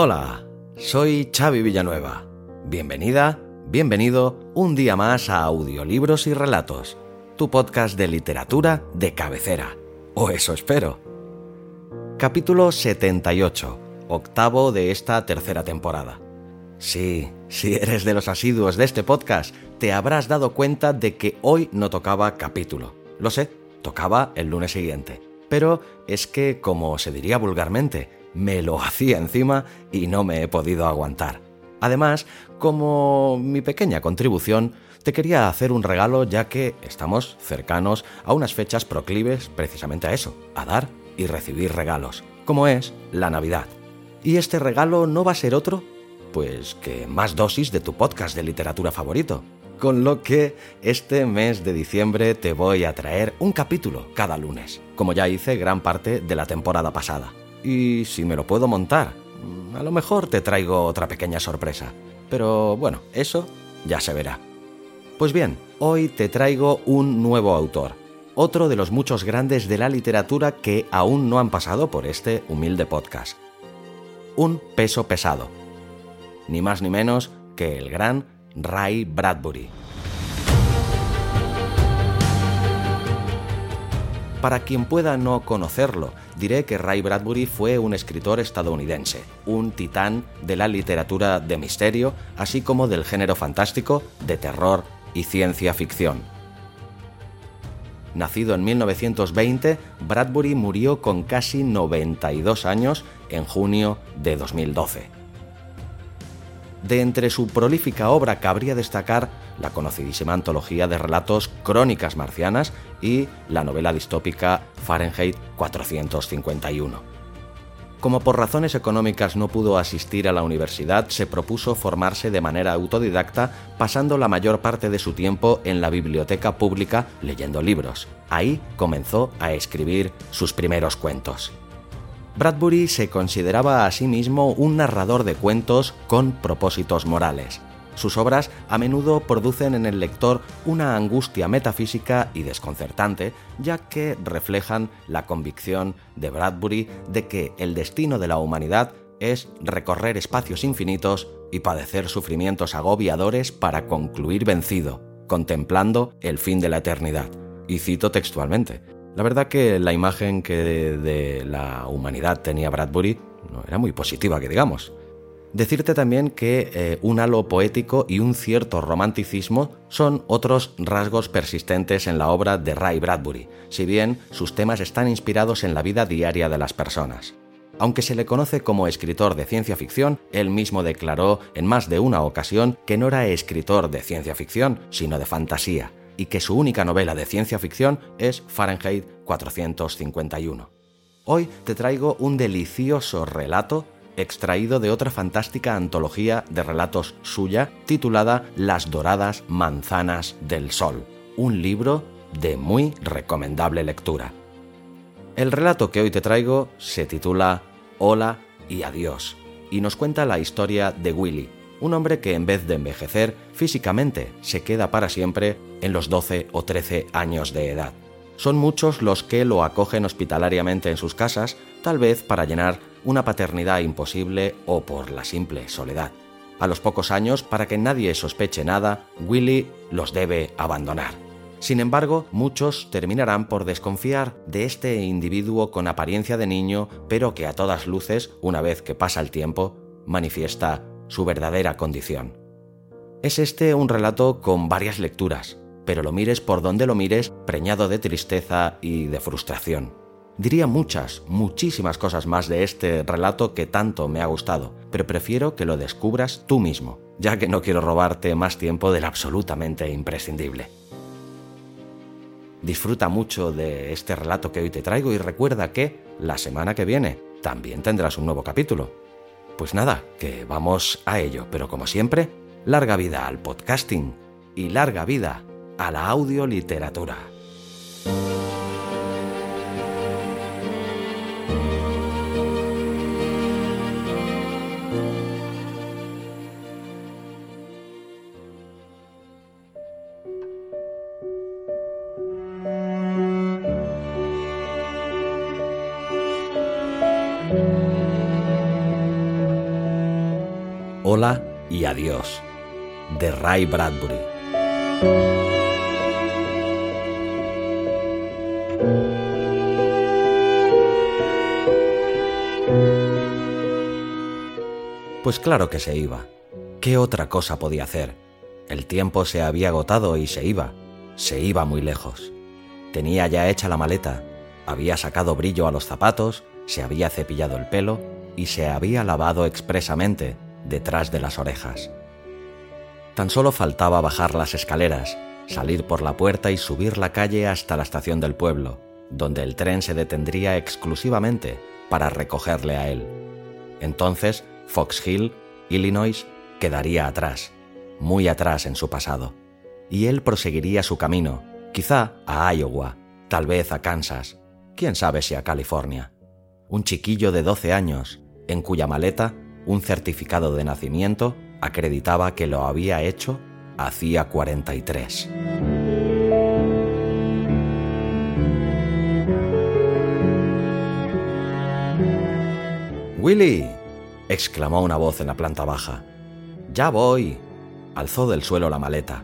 Hola, soy Xavi Villanueva. Bienvenida, bienvenido un día más a Audiolibros y Relatos, tu podcast de literatura de cabecera. O eso espero. Capítulo 78, octavo de esta tercera temporada. Sí, si eres de los asiduos de este podcast, te habrás dado cuenta de que hoy no tocaba capítulo. Lo sé, tocaba el lunes siguiente. Pero es que, como se diría vulgarmente, me lo hacía encima y no me he podido aguantar. Además, como mi pequeña contribución, te quería hacer un regalo ya que estamos cercanos a unas fechas proclives precisamente a eso, a dar y recibir regalos, como es la Navidad. ¿Y este regalo no va a ser otro? Pues que más dosis de tu podcast de literatura favorito. Con lo que este mes de diciembre te voy a traer un capítulo cada lunes, como ya hice gran parte de la temporada pasada. Y si me lo puedo montar, a lo mejor te traigo otra pequeña sorpresa. Pero bueno, eso ya se verá. Pues bien, hoy te traigo un nuevo autor, otro de los muchos grandes de la literatura que aún no han pasado por este humilde podcast. Un peso pesado. Ni más ni menos que el gran Ray Bradbury. Para quien pueda no conocerlo, diré que Ray Bradbury fue un escritor estadounidense, un titán de la literatura de misterio, así como del género fantástico, de terror y ciencia ficción. Nacido en 1920, Bradbury murió con casi 92 años en junio de 2012. De entre su prolífica obra cabría destacar la conocidísima antología de relatos Crónicas Marcianas y la novela distópica Fahrenheit 451. Como por razones económicas no pudo asistir a la universidad, se propuso formarse de manera autodidacta, pasando la mayor parte de su tiempo en la biblioteca pública leyendo libros. Ahí comenzó a escribir sus primeros cuentos. Bradbury se consideraba a sí mismo un narrador de cuentos con propósitos morales. Sus obras a menudo producen en el lector una angustia metafísica y desconcertante, ya que reflejan la convicción de Bradbury de que el destino de la humanidad es recorrer espacios infinitos y padecer sufrimientos agobiadores para concluir vencido, contemplando el fin de la eternidad. Y cito textualmente, la verdad que la imagen que de, la humanidad tenía Bradbury no era muy positiva, que digamos. Decirte también que eh, un halo poético y un cierto romanticismo son otros rasgos persistentes en la obra de Ray Bradbury, si bien sus temas están inspirados en la vida diaria de las personas. Aunque se le conoce como escritor de ciencia ficción, él mismo declaró en más de una ocasión que no era escritor de ciencia ficción, sino de fantasía, y que su única novela de ciencia ficción es Fahrenheit 451. Hoy te traigo un delicioso relato extraído de otra fantástica antología de relatos suya titulada Las Doradas Manzanas del Sol, un libro de muy recomendable lectura. El relato que hoy te traigo se titula Hola y Adiós y nos cuenta la historia de Willy, un hombre que en vez de envejecer físicamente se queda para siempre en los 12 o 13 años de edad. Son muchos los que lo acogen hospitalariamente en sus casas, tal vez para llenar una paternidad imposible o por la simple soledad. A los pocos años, para que nadie sospeche nada, Willy los debe abandonar. Sin embargo, muchos terminarán por desconfiar de este individuo con apariencia de niño, pero que a todas luces, una vez que pasa el tiempo, manifiesta su verdadera condición. Es este un relato con varias lecturas, pero lo mires por donde lo mires, preñado de tristeza y de frustración. Diría muchas, muchísimas cosas más de este relato que tanto me ha gustado, pero prefiero que lo descubras tú mismo, ya que no quiero robarte más tiempo del absolutamente imprescindible. Disfruta mucho de este relato que hoy te traigo y recuerda que la semana que viene también tendrás un nuevo capítulo. Pues nada, que vamos a ello, pero como siempre, larga vida al podcasting y larga vida a la audioliteratura. Y adiós, de Ray Bradbury. Pues claro que se iba. ¿Qué otra cosa podía hacer? El tiempo se había agotado y se iba. Se iba muy lejos. Tenía ya hecha la maleta, había sacado brillo a los zapatos, se había cepillado el pelo y se había lavado expresamente detrás de las orejas. Tan solo faltaba bajar las escaleras, salir por la puerta y subir la calle hasta la estación del pueblo, donde el tren se detendría exclusivamente para recogerle a él. Entonces, Fox Hill, Illinois, quedaría atrás, muy atrás en su pasado, y él proseguiría su camino, quizá a Iowa, tal vez a Kansas, quién sabe si a California. Un chiquillo de 12 años, en cuya maleta un certificado de nacimiento acreditaba que lo había hecho hacía 43. Willy, exclamó una voz en la planta baja. Ya voy. Alzó del suelo la maleta.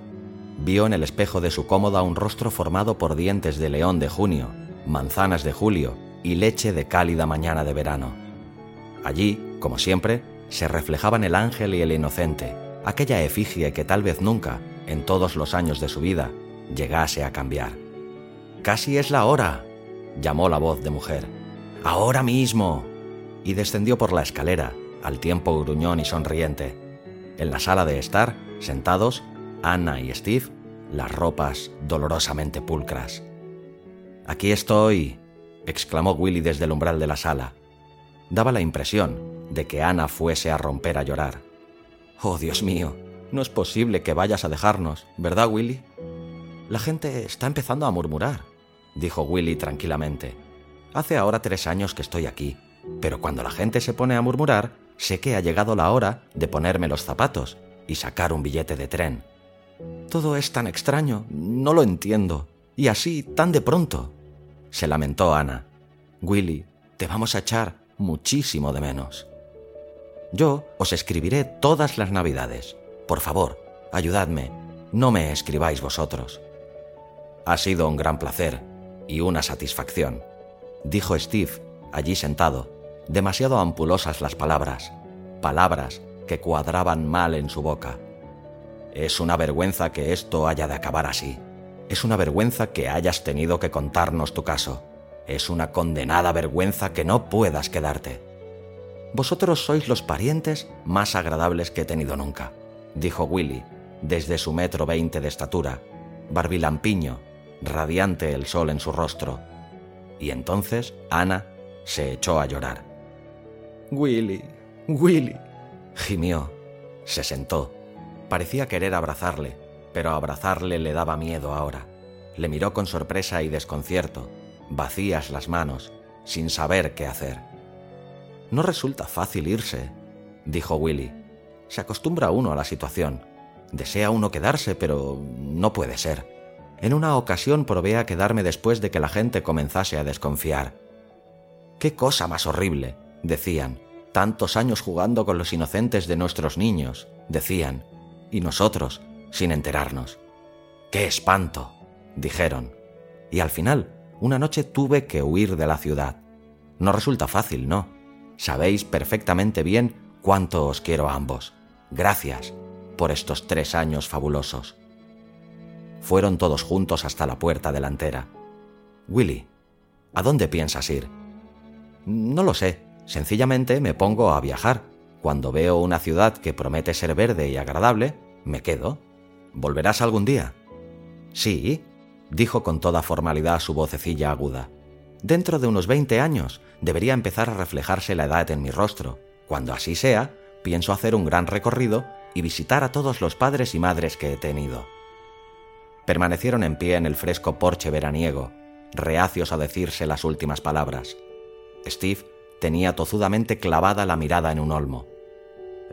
Vio en el espejo de su cómoda un rostro formado por dientes de león de junio, manzanas de julio y leche de cálida mañana de verano. Allí, como siempre, se reflejaban el ángel y el inocente, aquella efigie que tal vez nunca, en todos los años de su vida, llegase a cambiar. Casi es la hora, llamó la voz de mujer. Ahora mismo. Y descendió por la escalera, al tiempo gruñón y sonriente. En la sala de estar, sentados, Anna y Steve, las ropas dolorosamente pulcras. Aquí estoy, exclamó Willy desde el umbral de la sala. Daba la impresión de que Ana fuese a romper a llorar. Oh, Dios mío, no es posible que vayas a dejarnos, ¿verdad, Willy? La gente está empezando a murmurar, dijo Willy tranquilamente. Hace ahora tres años que estoy aquí, pero cuando la gente se pone a murmurar, sé que ha llegado la hora de ponerme los zapatos y sacar un billete de tren. Todo es tan extraño, no lo entiendo. Y así, tan de pronto. Se lamentó Ana. Willy, te vamos a echar muchísimo de menos. Yo os escribiré todas las navidades. Por favor, ayudadme, no me escribáis vosotros. Ha sido un gran placer y una satisfacción, dijo Steve, allí sentado, demasiado ampulosas las palabras, palabras que cuadraban mal en su boca. Es una vergüenza que esto haya de acabar así. Es una vergüenza que hayas tenido que contarnos tu caso. Es una condenada vergüenza que no puedas quedarte. Vosotros sois los parientes más agradables que he tenido nunca, dijo Willy, desde su metro veinte de estatura, barbilampiño, radiante el sol en su rostro. Y entonces Ana se echó a llorar. Willy, Willy, gimió. Se sentó. Parecía querer abrazarle, pero abrazarle le daba miedo ahora. Le miró con sorpresa y desconcierto, vacías las manos, sin saber qué hacer. No resulta fácil irse, dijo Willy. Se acostumbra uno a la situación. Desea uno quedarse, pero no puede ser. En una ocasión probé a quedarme después de que la gente comenzase a desconfiar. ¡Qué cosa más horrible! decían. Tantos años jugando con los inocentes de nuestros niños, decían. Y nosotros, sin enterarnos. ¡Qué espanto! dijeron, y al final, una noche tuve que huir de la ciudad. No resulta fácil, ¿no? Sabéis perfectamente bien cuánto os quiero a ambos. Gracias por estos tres años fabulosos. Fueron todos juntos hasta la puerta delantera. Willy, ¿a dónde piensas ir? No lo sé, sencillamente me pongo a viajar. Cuando veo una ciudad que promete ser verde y agradable, me quedo. ¿Volverás algún día? Sí, dijo con toda formalidad su vocecilla aguda. Dentro de unos veinte años debería empezar a reflejarse la edad en mi rostro. Cuando así sea, pienso hacer un gran recorrido y visitar a todos los padres y madres que he tenido. Permanecieron en pie en el fresco porche veraniego, reacios a decirse las últimas palabras. Steve tenía tozudamente clavada la mirada en un olmo.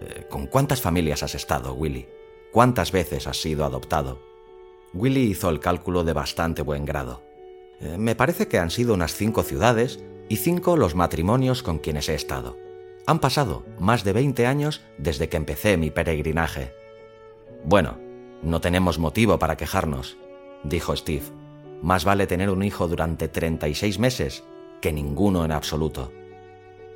Eh, ¿Con cuántas familias has estado, Willy? ¿Cuántas veces has sido adoptado? Willy hizo el cálculo de bastante buen grado. Eh, me parece que han sido unas cinco ciudades y cinco los matrimonios con quienes he estado. Han pasado más de 20 años desde que empecé mi peregrinaje. Bueno, no tenemos motivo para quejarnos, dijo Steve. Más vale tener un hijo durante 36 meses que ninguno en absoluto.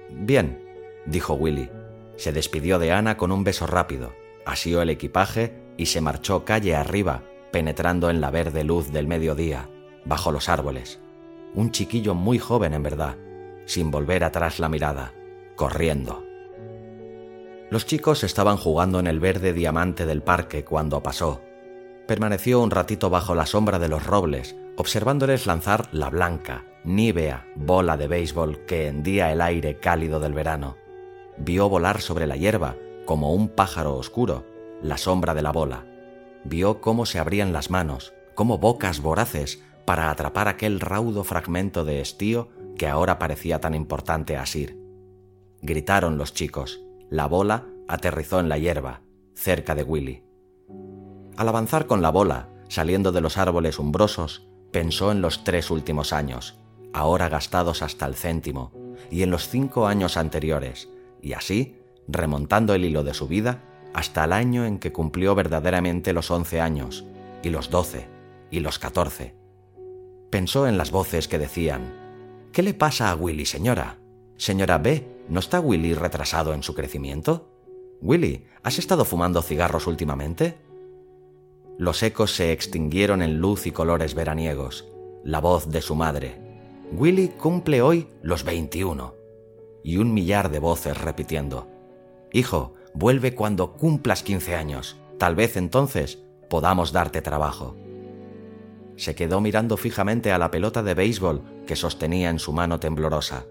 Bien, dijo Willy. Se despidió de Ana con un beso rápido, asió el equipaje y se marchó calle arriba, penetrando en la verde luz del mediodía, bajo los árboles. Un chiquillo muy joven en verdad, sin volver atrás la mirada, corriendo. Los chicos estaban jugando en el verde diamante del parque cuando pasó. Permaneció un ratito bajo la sombra de los robles, observándoles lanzar la blanca, nívea bola de béisbol que hendía el aire cálido del verano. Vio volar sobre la hierba, como un pájaro oscuro, la sombra de la bola. Vio cómo se abrían las manos, como bocas voraces, para atrapar aquel raudo fragmento de estío que ahora parecía tan importante a Sir. Gritaron los chicos. La bola aterrizó en la hierba, cerca de Willy. Al avanzar con la bola, saliendo de los árboles umbrosos, pensó en los tres últimos años, ahora gastados hasta el céntimo, y en los cinco años anteriores, y así, remontando el hilo de su vida, hasta el año en que cumplió verdaderamente los once años, y los doce, y los catorce. Pensó en las voces que decían, ¿Qué le pasa a Willy, señora? Señora B, ¿no está Willy retrasado en su crecimiento? Willy, ¿has estado fumando cigarros últimamente? Los ecos se extinguieron en luz y colores veraniegos. La voz de su madre. Willy cumple hoy los 21. Y un millar de voces repitiendo. Hijo, vuelve cuando cumplas 15 años. Tal vez entonces podamos darte trabajo. Se quedó mirando fijamente a la pelota de béisbol que sostenía en su mano temblorosa.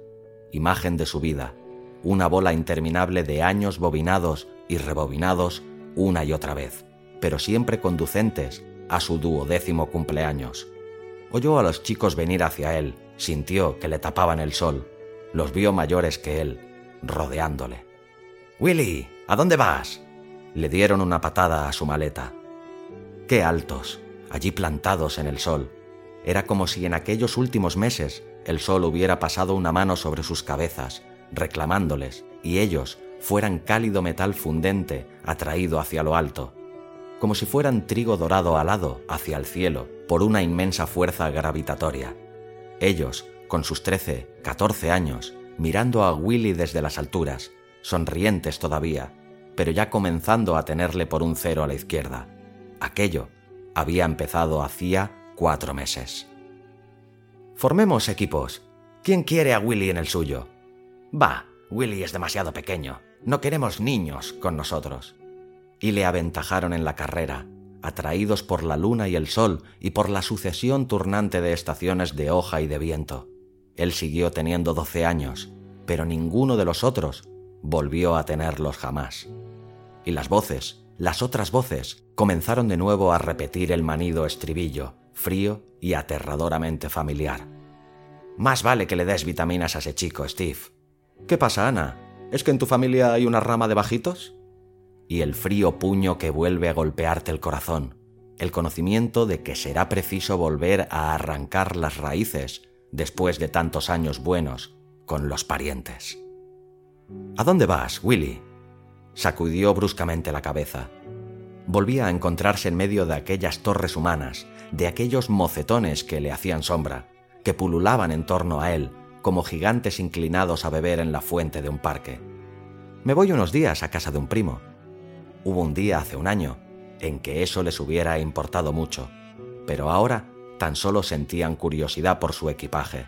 Imagen de su vida. Una bola interminable de años bobinados y rebobinados una y otra vez pero siempre conducentes a su duodécimo cumpleaños. Oyó a los chicos venir hacia él, sintió que le tapaban el sol, los vio mayores que él, rodeándole. Willy, ¿a dónde vas? Le dieron una patada a su maleta. Qué altos, allí plantados en el sol. Era como si en aquellos últimos meses el sol hubiera pasado una mano sobre sus cabezas, reclamándoles, y ellos fueran cálido metal fundente atraído hacia lo alto, como si fueran trigo dorado alado hacia el cielo por una inmensa fuerza gravitatoria. Ellos, con sus trece, catorce años, mirando a Willy desde las alturas, sonrientes todavía, pero ya comenzando a tenerle por un cero a la izquierda. Aquello había empezado hacía cuatro meses. Formemos equipos. ¿Quién quiere a Willy en el suyo? Va, Willy es demasiado pequeño. No queremos niños con nosotros y le aventajaron en la carrera, atraídos por la luna y el sol y por la sucesión turnante de estaciones de hoja y de viento. Él siguió teniendo doce años, pero ninguno de los otros volvió a tenerlos jamás. Y las voces, las otras voces, comenzaron de nuevo a repetir el manido estribillo, frío y aterradoramente familiar. Más vale que le des vitaminas a ese chico, Steve. ¿Qué pasa, Ana? ¿Es que en tu familia hay una rama de bajitos? y el frío puño que vuelve a golpearte el corazón, el conocimiento de que será preciso volver a arrancar las raíces después de tantos años buenos con los parientes. ¿A dónde vas, Willy? Sacudió bruscamente la cabeza. Volvía a encontrarse en medio de aquellas torres humanas, de aquellos mocetones que le hacían sombra, que pululaban en torno a él como gigantes inclinados a beber en la fuente de un parque. Me voy unos días a casa de un primo. Hubo un día hace un año en que eso les hubiera importado mucho, pero ahora tan solo sentían curiosidad por su equipaje.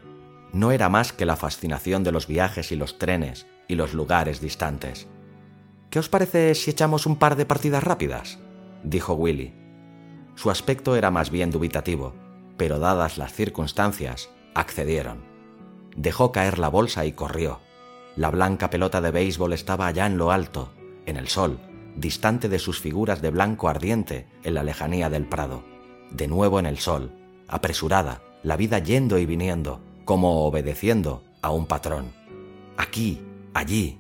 No era más que la fascinación de los viajes y los trenes y los lugares distantes. ¿Qué os parece si echamos un par de partidas rápidas? dijo Willy. Su aspecto era más bien dubitativo, pero dadas las circunstancias, accedieron. Dejó caer la bolsa y corrió. La blanca pelota de béisbol estaba allá en lo alto, en el sol, distante de sus figuras de blanco ardiente en la lejanía del prado. De nuevo en el sol, apresurada, la vida yendo y viniendo, como obedeciendo a un patrón. Aquí, allí,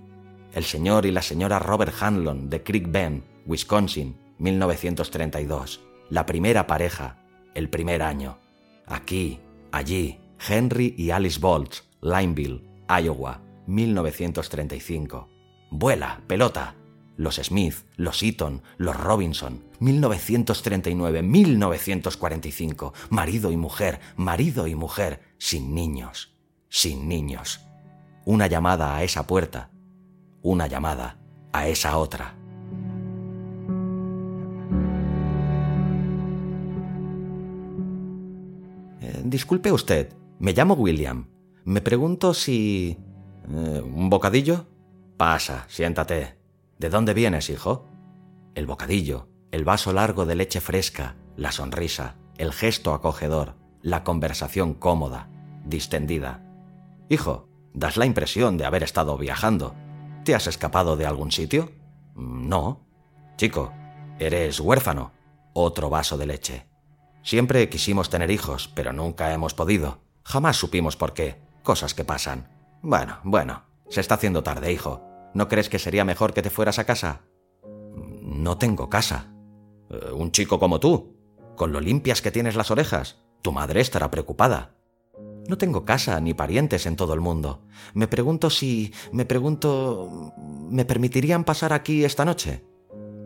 el señor y la señora Robert Hanlon de Creek Bend, Wisconsin, 1932. La primera pareja, el primer año. Aquí, allí, Henry y Alice Bolts, Lineville, Iowa, 1935. Vuela, pelota, los Smith, los Eaton, los Robinson, 1939-1945, marido y mujer, marido y mujer, sin niños, sin niños. Una llamada a esa puerta, una llamada a esa otra. Eh, disculpe usted, me llamo William. Me pregunto si... Eh, ¿Un bocadillo? Pasa, siéntate. ¿De dónde vienes, hijo? El bocadillo, el vaso largo de leche fresca, la sonrisa, el gesto acogedor, la conversación cómoda, distendida. Hijo, das la impresión de haber estado viajando. ¿Te has escapado de algún sitio? No. Chico, eres huérfano. Otro vaso de leche. Siempre quisimos tener hijos, pero nunca hemos podido. Jamás supimos por qué. Cosas que pasan. Bueno, bueno, se está haciendo tarde, hijo. ¿No crees que sería mejor que te fueras a casa? No tengo casa. Eh, un chico como tú, con lo limpias que tienes las orejas, tu madre estará preocupada. No tengo casa ni parientes en todo el mundo. Me pregunto si... me pregunto... ¿me permitirían pasar aquí esta noche?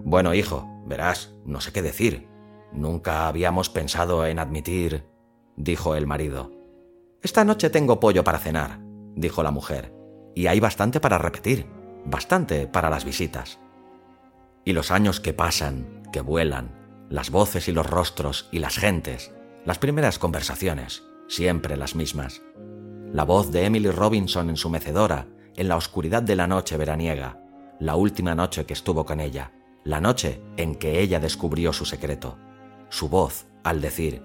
Bueno, hijo, verás, no sé qué decir. Nunca habíamos pensado en admitir... dijo el marido. Esta noche tengo pollo para cenar, dijo la mujer, y hay bastante para repetir bastante para las visitas. Y los años que pasan, que vuelan, las voces y los rostros y las gentes, las primeras conversaciones, siempre las mismas. La voz de Emily Robinson en su mecedora, en la oscuridad de la noche veraniega, la última noche que estuvo con ella, la noche en que ella descubrió su secreto. Su voz al decir,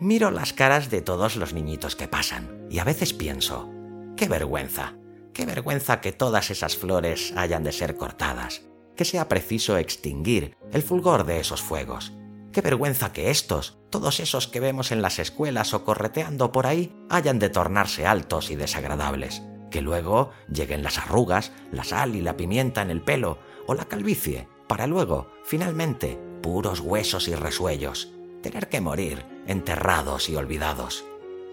Miro las caras de todos los niñitos que pasan y a veces pienso, qué vergüenza, Qué vergüenza que todas esas flores hayan de ser cortadas, que sea preciso extinguir el fulgor de esos fuegos. Qué vergüenza que estos, todos esos que vemos en las escuelas o correteando por ahí, hayan de tornarse altos y desagradables. Que luego lleguen las arrugas, la sal y la pimienta en el pelo, o la calvicie, para luego, finalmente, puros huesos y resuellos, tener que morir, enterrados y olvidados.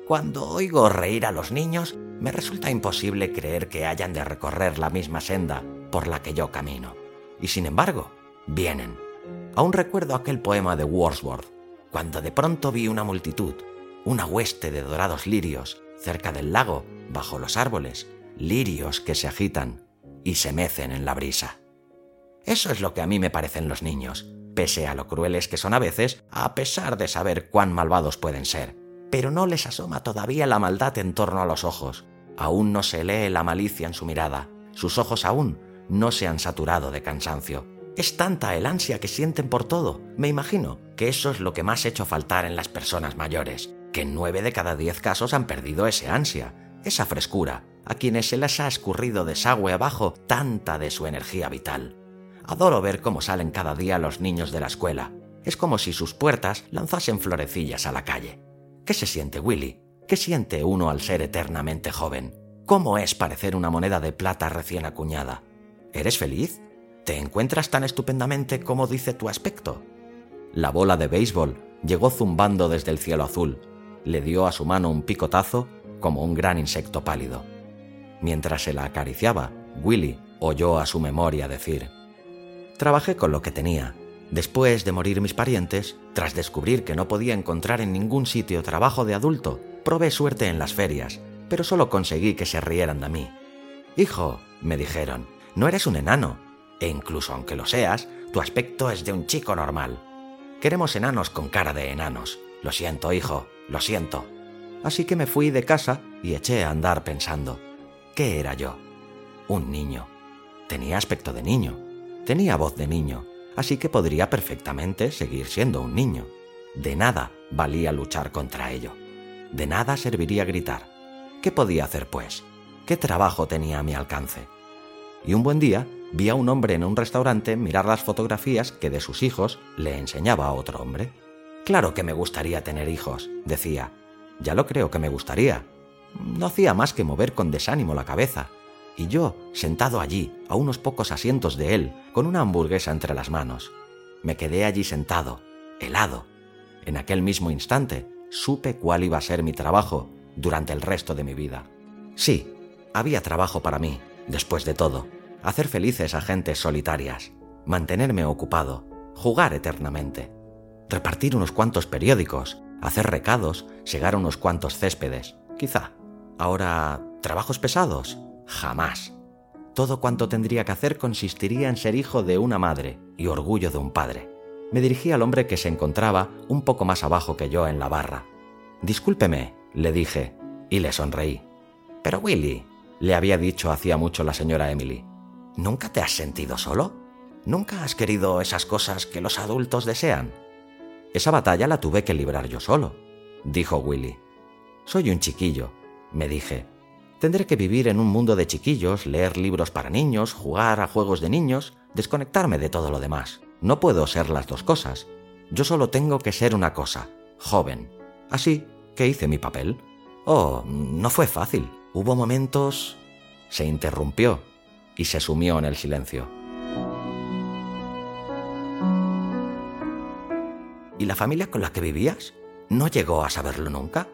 Cuando oigo reír a los niños, me resulta imposible creer que hayan de recorrer la misma senda por la que yo camino. Y sin embargo, vienen. Aún recuerdo aquel poema de Wordsworth, cuando de pronto vi una multitud, una hueste de dorados lirios, cerca del lago, bajo los árboles, lirios que se agitan y se mecen en la brisa. Eso es lo que a mí me parecen los niños, pese a lo crueles que son a veces, a pesar de saber cuán malvados pueden ser. Pero no les asoma todavía la maldad en torno a los ojos, Aún no se lee la malicia en su mirada, sus ojos aún no se han saturado de cansancio. Es tanta el ansia que sienten por todo. Me imagino que eso es lo que más ha hecho faltar en las personas mayores, que en nueve de cada diez casos han perdido ese ansia, esa frescura, a quienes se les ha escurrido desagüe abajo tanta de su energía vital. Adoro ver cómo salen cada día los niños de la escuela. Es como si sus puertas lanzasen florecillas a la calle. ¿Qué se siente, Willy? ¿Qué siente uno al ser eternamente joven? ¿Cómo es parecer una moneda de plata recién acuñada? ¿Eres feliz? ¿Te encuentras tan estupendamente como dice tu aspecto? La bola de béisbol llegó zumbando desde el cielo azul, le dio a su mano un picotazo como un gran insecto pálido. Mientras se la acariciaba, Willy oyó a su memoria decir, Trabajé con lo que tenía, Después de morir mis parientes, tras descubrir que no podía encontrar en ningún sitio trabajo de adulto, probé suerte en las ferias, pero solo conseguí que se rieran de mí. Hijo, me dijeron, no eres un enano, e incluso aunque lo seas, tu aspecto es de un chico normal. Queremos enanos con cara de enanos. Lo siento, hijo, lo siento. Así que me fui de casa y eché a andar pensando, ¿qué era yo? Un niño. Tenía aspecto de niño, tenía voz de niño, así que podría perfectamente seguir siendo un niño. De nada valía luchar contra ello. De nada serviría gritar. ¿Qué podía hacer, pues? ¿Qué trabajo tenía a mi alcance? Y un buen día vi a un hombre en un restaurante mirar las fotografías que de sus hijos le enseñaba a otro hombre. Claro que me gustaría tener hijos, decía. Ya lo creo que me gustaría. No hacía más que mover con desánimo la cabeza. Y yo, sentado allí, a unos pocos asientos de él, con una hamburguesa entre las manos. Me quedé allí sentado, helado. En aquel mismo instante, supe cuál iba a ser mi trabajo durante el resto de mi vida. Sí, había trabajo para mí, después de todo. Hacer felices a gentes solitarias, mantenerme ocupado, jugar eternamente, repartir unos cuantos periódicos, hacer recados, segar unos cuantos céspedes, quizá. Ahora, ¿trabajos pesados? Jamás. Todo cuanto tendría que hacer consistiría en ser hijo de una madre y orgullo de un padre. Me dirigí al hombre que se encontraba un poco más abajo que yo en la barra. Discúlpeme, le dije, y le sonreí. Pero Willy, le había dicho hacía mucho la señora Emily, ¿nunca te has sentido solo? ¿Nunca has querido esas cosas que los adultos desean? Esa batalla la tuve que librar yo solo, dijo Willy. Soy un chiquillo, me dije. Tendré que vivir en un mundo de chiquillos, leer libros para niños, jugar a juegos de niños, desconectarme de todo lo demás. No puedo ser las dos cosas. Yo solo tengo que ser una cosa, joven. Así que hice mi papel. Oh, no fue fácil. Hubo momentos... Se interrumpió y se sumió en el silencio. ¿Y la familia con la que vivías? ¿No llegó a saberlo nunca?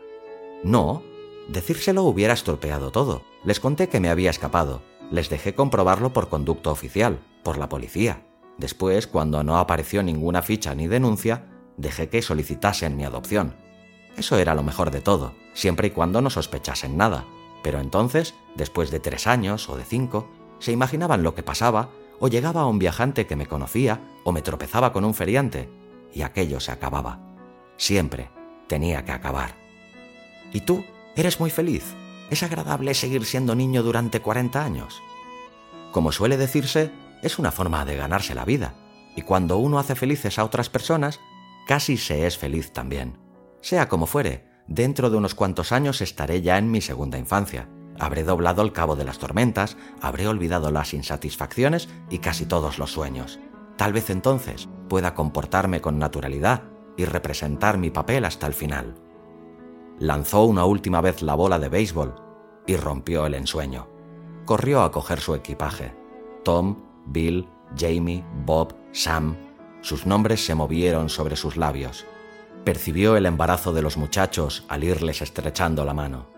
No. Decírselo hubiera estropeado todo. Les conté que me había escapado. Les dejé comprobarlo por conducto oficial, por la policía. Después, cuando no apareció ninguna ficha ni denuncia, dejé que solicitasen mi adopción. Eso era lo mejor de todo, siempre y cuando no sospechasen nada. Pero entonces, después de tres años o de cinco, se imaginaban lo que pasaba, o llegaba un viajante que me conocía, o me tropezaba con un feriante, y aquello se acababa. Siempre tenía que acabar. ¿Y tú? ¿Eres muy feliz? ¿Es agradable seguir siendo niño durante 40 años? Como suele decirse, es una forma de ganarse la vida, y cuando uno hace felices a otras personas, casi se es feliz también. Sea como fuere, dentro de unos cuantos años estaré ya en mi segunda infancia. Habré doblado el cabo de las tormentas, habré olvidado las insatisfacciones y casi todos los sueños. Tal vez entonces pueda comportarme con naturalidad y representar mi papel hasta el final. Lanzó una última vez la bola de béisbol y rompió el ensueño. Corrió a coger su equipaje. Tom, Bill, Jamie, Bob, Sam. Sus nombres se movieron sobre sus labios. Percibió el embarazo de los muchachos al irles estrechando la mano.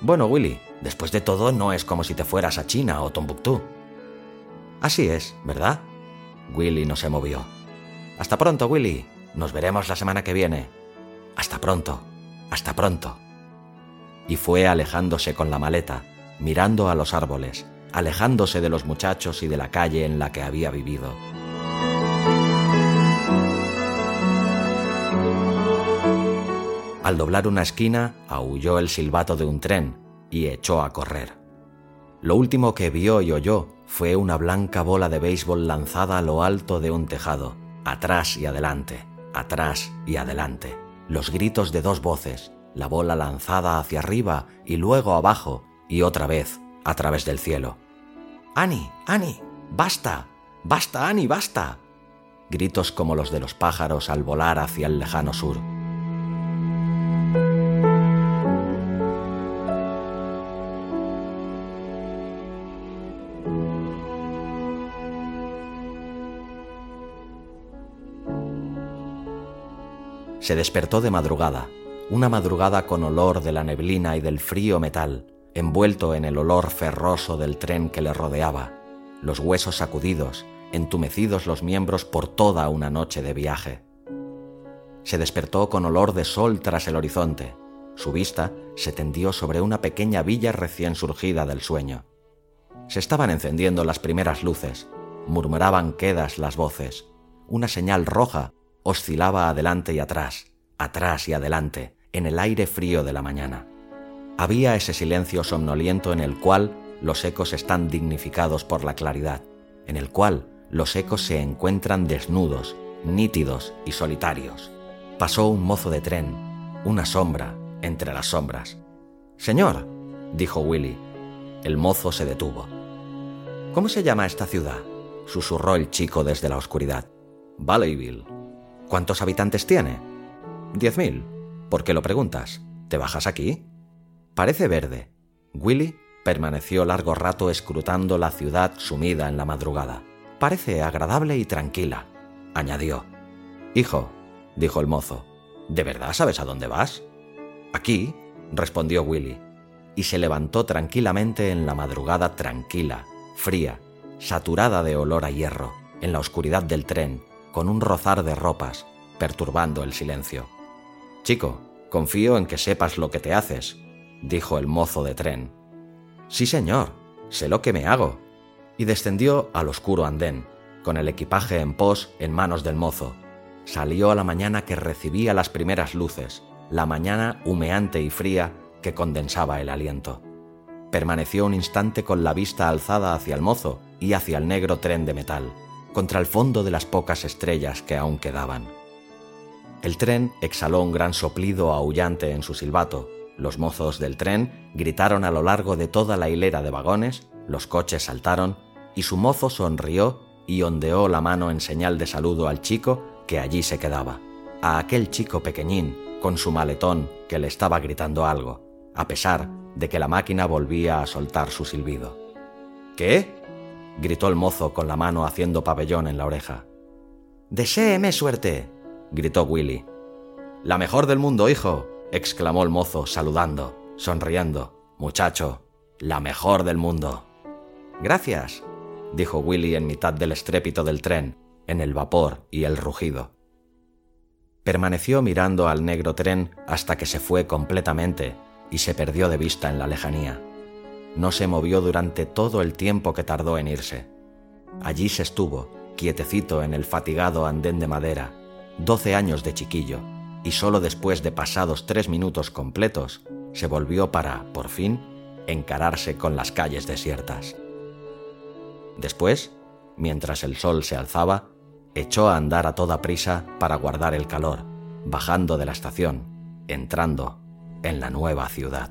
Bueno, Willy, después de todo no es como si te fueras a China o Tombuctú. Así es, ¿verdad? Willy no se movió. Hasta pronto, Willy. Nos veremos la semana que viene. Hasta pronto. Hasta pronto. Y fue alejándose con la maleta, mirando a los árboles, alejándose de los muchachos y de la calle en la que había vivido. Al doblar una esquina, aulló el silbato de un tren y echó a correr. Lo último que vio y oyó fue una blanca bola de béisbol lanzada a lo alto de un tejado, atrás y adelante, atrás y adelante. Los gritos de dos voces, la bola lanzada hacia arriba y luego abajo y otra vez a través del cielo. Annie, Annie, basta, basta, Annie, basta. Gritos como los de los pájaros al volar hacia el lejano sur. Se despertó de madrugada, una madrugada con olor de la neblina y del frío metal, envuelto en el olor ferroso del tren que le rodeaba, los huesos sacudidos, entumecidos los miembros por toda una noche de viaje. Se despertó con olor de sol tras el horizonte. Su vista se tendió sobre una pequeña villa recién surgida del sueño. Se estaban encendiendo las primeras luces, murmuraban quedas las voces. Una señal roja oscilaba adelante y atrás, atrás y adelante, en el aire frío de la mañana. Había ese silencio somnoliento en el cual los ecos están dignificados por la claridad, en el cual los ecos se encuentran desnudos, nítidos y solitarios. Pasó un mozo de tren, una sombra entre las sombras. Señor, dijo Willy. El mozo se detuvo. ¿Cómo se llama esta ciudad? susurró el chico desde la oscuridad. Valleyville. ¿Cuántos habitantes tiene? Diez mil. ¿Por qué lo preguntas? ¿Te bajas aquí? Parece verde. Willy permaneció largo rato escrutando la ciudad sumida en la madrugada. Parece agradable y tranquila, añadió. Hijo, dijo el mozo, ¿de verdad sabes a dónde vas? Aquí, respondió Willy, y se levantó tranquilamente en la madrugada tranquila, fría, saturada de olor a hierro, en la oscuridad del tren, con un rozar de ropas, perturbando el silencio. Chico, confío en que sepas lo que te haces, dijo el mozo de tren. Sí, señor, sé lo que me hago. Y descendió al oscuro andén, con el equipaje en pos en manos del mozo. Salió a la mañana que recibía las primeras luces, la mañana humeante y fría que condensaba el aliento. Permaneció un instante con la vista alzada hacia el mozo y hacia el negro tren de metal, contra el fondo de las pocas estrellas que aún quedaban. El tren exhaló un gran soplido aullante en su silbato, los mozos del tren gritaron a lo largo de toda la hilera de vagones, los coches saltaron, y su mozo sonrió y ondeó la mano en señal de saludo al chico que allí se quedaba, a aquel chico pequeñín con su maletón que le estaba gritando algo, a pesar de que la máquina volvía a soltar su silbido. ¿Qué? Gritó el mozo con la mano haciendo pabellón en la oreja. Deséeme suerte, gritó Willy. La mejor del mundo, hijo, exclamó el mozo, saludando, sonriendo. Muchacho, la mejor del mundo. Gracias, dijo Willy en mitad del estrépito del tren, en el vapor y el rugido. Permaneció mirando al negro tren hasta que se fue completamente y se perdió de vista en la lejanía. No se movió durante todo el tiempo que tardó en irse. Allí se estuvo, quietecito en el fatigado andén de madera, doce años de chiquillo, y solo después de pasados tres minutos completos se volvió para, por fin, encararse con las calles desiertas. Después, mientras el sol se alzaba, echó a andar a toda prisa para guardar el calor, bajando de la estación, entrando en la nueva ciudad.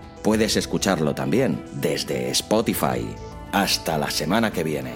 Puedes escucharlo también desde Spotify. Hasta la semana que viene.